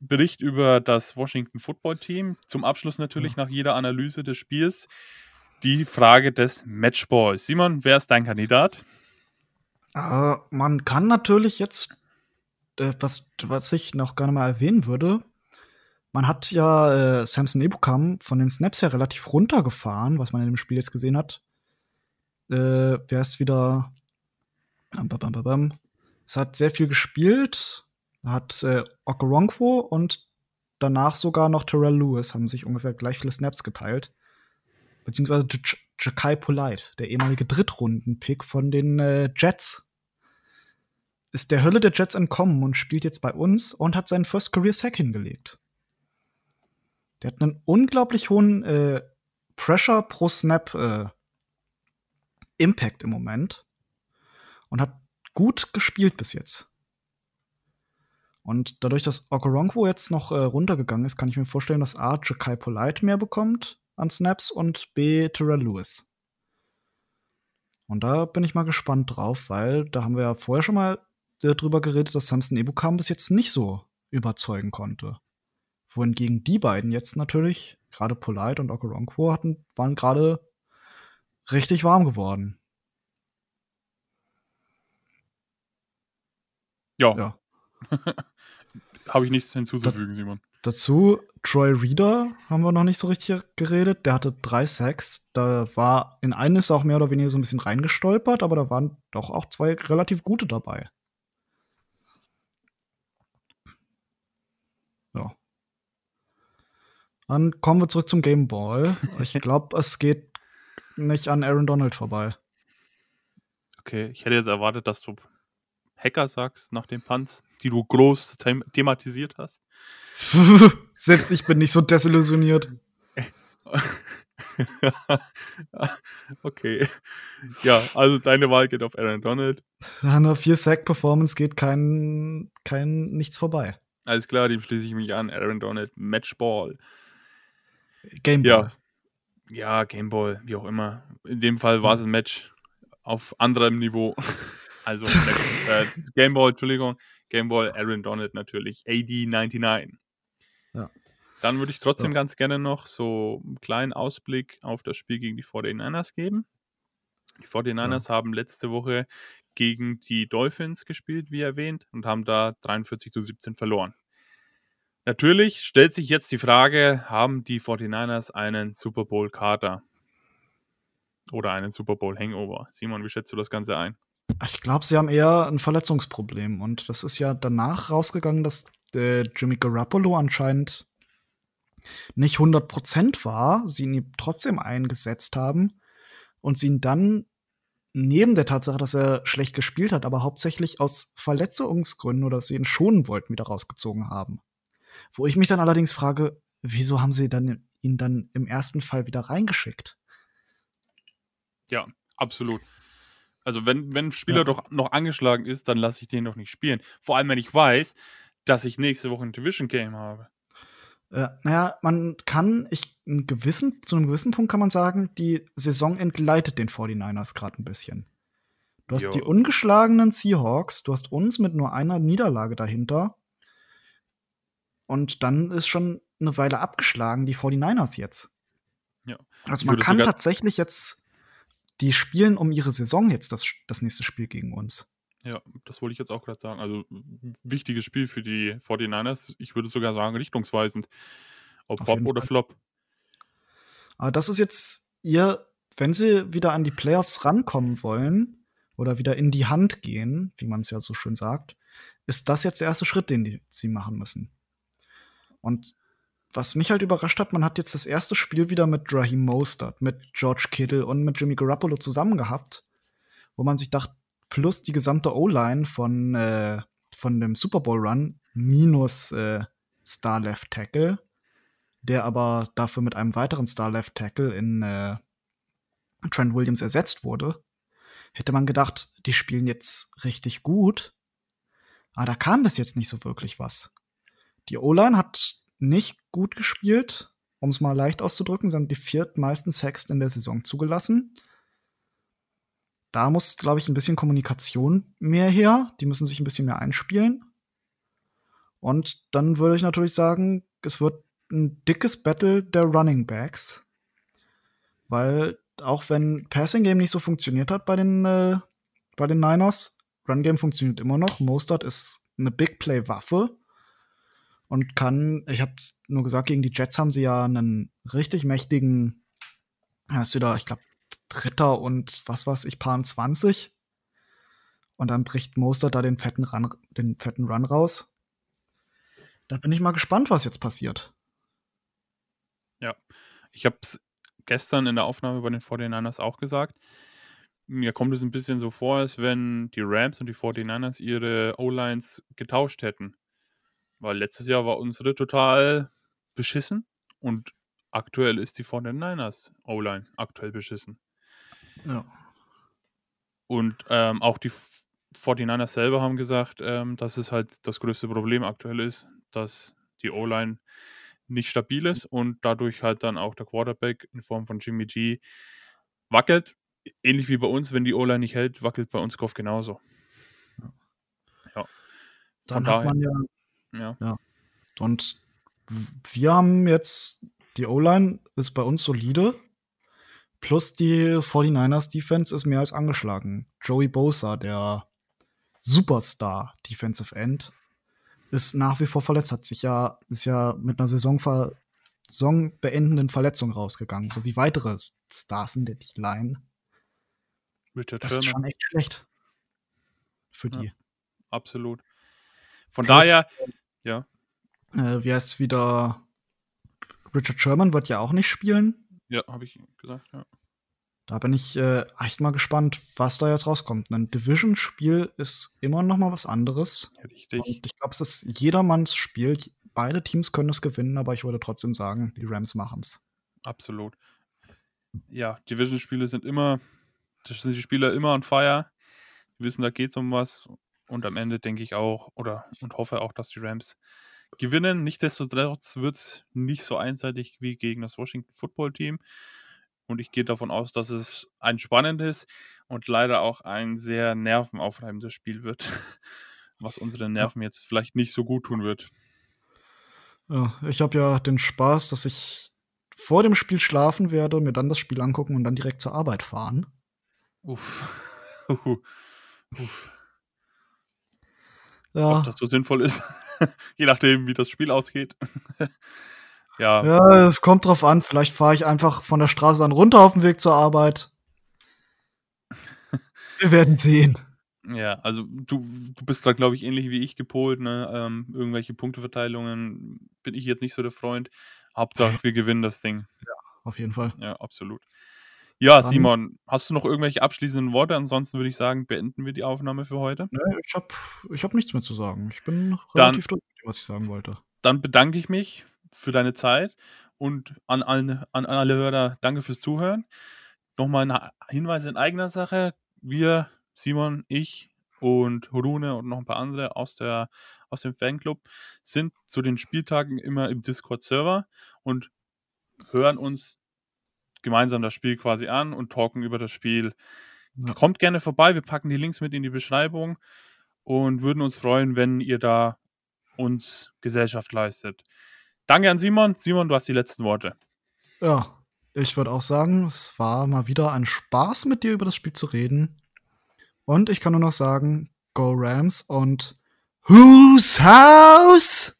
Bericht über das Washington Football Team. Zum Abschluss natürlich nach jeder Analyse des Spiels die Frage des Matchballs. Simon, wer ist dein Kandidat? Äh, man kann natürlich jetzt, äh, was, was ich noch gerne mal erwähnen würde, man hat ja äh, Samson Ebukam von den Snaps her relativ runtergefahren, was man in dem Spiel jetzt gesehen hat. Äh, wer ist wieder. Es hat sehr viel gespielt. Hat äh, Okoronkwo und danach sogar noch Terrell Lewis haben sich ungefähr gleich viele Snaps geteilt. Beziehungsweise Jakai Polite, der ehemalige Drittrunden-Pick von den äh, Jets, ist der Hölle der Jets entkommen und spielt jetzt bei uns und hat seinen First Career Sack hingelegt. Der hat einen unglaublich hohen äh, Pressure pro Snap äh, Impact im Moment und hat gut gespielt bis jetzt. Und dadurch, dass Okoronkwo jetzt noch äh, runtergegangen ist, kann ich mir vorstellen, dass A. Jakai Polite mehr bekommt an Snaps und B. Terrell Lewis. Und da bin ich mal gespannt drauf, weil da haben wir ja vorher schon mal äh, drüber geredet, dass Samson Ebukam bis jetzt nicht so überzeugen konnte. Wohingegen die beiden jetzt natürlich, gerade Polite und Okoronkwo, hatten, waren gerade richtig warm geworden. Ja. ja. Habe ich nichts hinzuzufügen, Simon. Dazu, Troy Reader haben wir noch nicht so richtig geredet. Der hatte drei Sacks. Da war in eines auch mehr oder weniger so ein bisschen reingestolpert, aber da waren doch auch zwei relativ gute dabei. Ja. Dann kommen wir zurück zum Game Ball. Ich glaube, es geht nicht an Aaron Donald vorbei. Okay, ich hätte jetzt erwartet, dass du Hacker sagst nach den Punts, die du groß them thematisiert hast. Selbst ich bin nicht so desillusioniert. okay. Ja, also deine Wahl geht auf Aaron Donald. An der 4-Sack-Performance geht kein, kein nichts vorbei. Alles klar, dem schließe ich mich an. Aaron Donald, Matchball. Gameball. Ja. ja, Gameball, wie auch immer. In dem Fall war es ein Match auf anderem Niveau. Also äh, Gameball, Entschuldigung, Gameball, Aaron Donald natürlich, AD99. Ja. Dann würde ich trotzdem ja. ganz gerne noch so einen kleinen Ausblick auf das Spiel gegen die 49ers geben. Die 49ers ja. haben letzte Woche gegen die Dolphins gespielt, wie erwähnt, und haben da 43 zu 17 verloren. Natürlich stellt sich jetzt die Frage, haben die 49ers einen Super Bowl-Kater? Oder einen Super Bowl-Hangover? Simon, wie schätzt du das Ganze ein? Ich glaube, sie haben eher ein Verletzungsproblem. Und das ist ja danach rausgegangen, dass äh, Jimmy Garoppolo anscheinend nicht 100% war, sie ihn trotzdem eingesetzt haben und sie ihn dann neben der Tatsache, dass er schlecht gespielt hat, aber hauptsächlich aus Verletzungsgründen oder dass sie ihn schonen wollten, wieder rausgezogen haben. Wo ich mich dann allerdings frage, wieso haben sie dann ihn dann im ersten Fall wieder reingeschickt? Ja, absolut. Also wenn, wenn ein Spieler ja. doch noch angeschlagen ist, dann lasse ich den doch nicht spielen. Vor allem, wenn ich weiß, dass ich nächste Woche ein Division Game habe. Äh, naja, man kann, ich, einen gewissen, zu einem gewissen Punkt kann man sagen, die Saison entgleitet den 49ers gerade ein bisschen. Du hast Jo. die ungeschlagenen Seahawks, du hast uns mit nur einer Niederlage dahinter. Und dann ist schon eine Weile abgeschlagen, die 49ers jetzt. Ja. Also man kann tatsächlich jetzt, die spielen um ihre Saison jetzt das, das nächste Spiel gegen uns. Ja, das wollte ich jetzt auch gerade sagen. Also wichtiges Spiel für die 49ers. Ich würde sogar sagen, richtungsweisend. Ob jeden oder Fall. Flop. Aber das ist jetzt ihr, wenn sie wieder an die Playoffs rankommen wollen oder wieder in die Hand gehen, wie man es ja so schön sagt, ist das jetzt der erste Schritt, den die, sie machen müssen. Und was mich halt überrascht hat, man hat jetzt das erste Spiel wieder mit Raheem Mostert, mit George Kittle und mit Jimmy Garoppolo zusammen gehabt, wo man sich dachte, plus die gesamte O-Line von, äh, von dem Super Bowl Run minus äh, Star Left Tackle, der aber dafür mit einem weiteren Star Left Tackle in äh, Trent Williams ersetzt wurde, hätte man gedacht, die spielen jetzt richtig gut. Aber da kam bis jetzt nicht so wirklich was. Die O-Line hat nicht gut gespielt, um es mal leicht auszudrücken. Sie haben die viertmeisten Sacks in der Saison zugelassen. Da muss, glaube ich, ein bisschen Kommunikation mehr her. Die müssen sich ein bisschen mehr einspielen. Und dann würde ich natürlich sagen, es wird ein dickes Battle der Running Backs. Weil auch wenn Passing Game nicht so funktioniert hat bei den, äh, bei den Niners, Run Game funktioniert immer noch. Mostert ist eine Big Play Waffe und kann, ich habe nur gesagt, gegen die Jets haben sie ja einen richtig mächtigen, ja, ist wieder, ich glaube, Dritter und was weiß ich, Paar 20. Und dann bricht Mostert da den fetten, Run, den fetten Run raus. Da bin ich mal gespannt, was jetzt passiert. Ich habe es gestern in der Aufnahme bei den 49ers auch gesagt. Mir kommt es ein bisschen so vor, als wenn die Rams und die 49ers ihre O-Lines getauscht hätten. Weil letztes Jahr war unsere total beschissen und aktuell ist die 49ers O-Line aktuell beschissen. Ja. Und ähm, auch die F- 49ers selber haben gesagt, ähm, dass es halt das größte Problem aktuell ist, dass die O-Line nicht stabil ist und dadurch halt dann auch der Quarterback in Form von Jimmy G wackelt. Ähnlich wie bei uns, wenn die O-Line nicht hält, wackelt bei uns Goff genauso. Ja. Dann Von hat daher, man ja ja. Und wir haben jetzt, die O-Line ist bei uns solide. Plus die 49ers Defense ist mehr als angeschlagen. Joey Bosa, der Superstar Defensive End, ist nach wie vor verletzt, hat sich ja, ist ja mit einer Saisonver saisonbeendenden Verletzung rausgegangen, sowie weitere Stars in der D-Line. Richard Das ist schon echt schlecht. Für Ja. die. absolut. Von Plus- daher, ja, Äh, wie heißt wieder? Richard Sherman wird ja auch nicht spielen. ja, habe ich gesagt, ja. Da bin ich äh, echt mal gespannt, was da jetzt rauskommt. Ein Division-Spiel ist immer noch mal was anderes. Richtig. Und ich glaube, es ist jedermanns Spiel. Beide Teams können es gewinnen, aber ich würde trotzdem sagen, die Rams machen es. Absolut. Ja, Division-Spiele sind immer, das sind die Spieler immer on fire. Die wissen, da geht es um was. Und am Ende denke ich auch, oder und hoffe auch, dass die Rams gewinnen. Nichtsdestotrotz wird es nicht so einseitig wie gegen das Washington Football Team. Und ich gehe davon aus, dass es ein spannendes und leider auch ein sehr nervenaufreibendes Spiel wird, was unseren Nerven jetzt vielleicht nicht so gut tun wird. Ja, ich habe ja den Spaß, dass ich vor dem Spiel schlafen werde, mir dann das Spiel angucken und dann direkt zur Arbeit fahren. Uff. Uff. Ja, ob das so sinnvoll ist. Je nachdem, wie das Spiel ausgeht. ja, ja, es kommt drauf an. Vielleicht fahre ich einfach von der Straße dann runter auf dem Weg zur Arbeit. Wir werden sehen. ja, also du, du bist da, glaube ich, ähnlich wie ich gepolt. Ne? Ähm, irgendwelche Punkteverteilungen bin ich jetzt nicht so der Freund. Hauptsache, wir gewinnen das Ding. Auf jeden Fall. Ja, absolut. Ja, Simon, hast du noch irgendwelche abschließenden Worte? Ansonsten würde ich sagen, beenden wir die Aufnahme für heute. Nee, ich habe ich hab nichts mehr zu sagen. Ich bin Dann- relativ durch, mit dem, was ich sagen wollte. Dann bedanke ich mich für deine Zeit und an alle, an alle Hörer danke fürs Zuhören. Nochmal ein Hinweis in eigener Sache. Wir, Simon, ich und Rune und noch ein paar andere aus, der, aus dem Fanclub sind zu den Spieltagen immer im Discord-Server und hören uns gemeinsam das Spiel quasi an und talken über das Spiel. Ja. Kommt gerne vorbei, wir packen die Links mit in die Beschreibung und würden uns freuen, wenn ihr da uns Gesellschaft leistet. Danke an Simon. Simon, du hast die letzten Worte. Ja, ich würde auch sagen, es war mal wieder ein Spaß, mit dir über das Spiel zu reden. Und ich kann nur noch sagen, Go Rams und Whose House?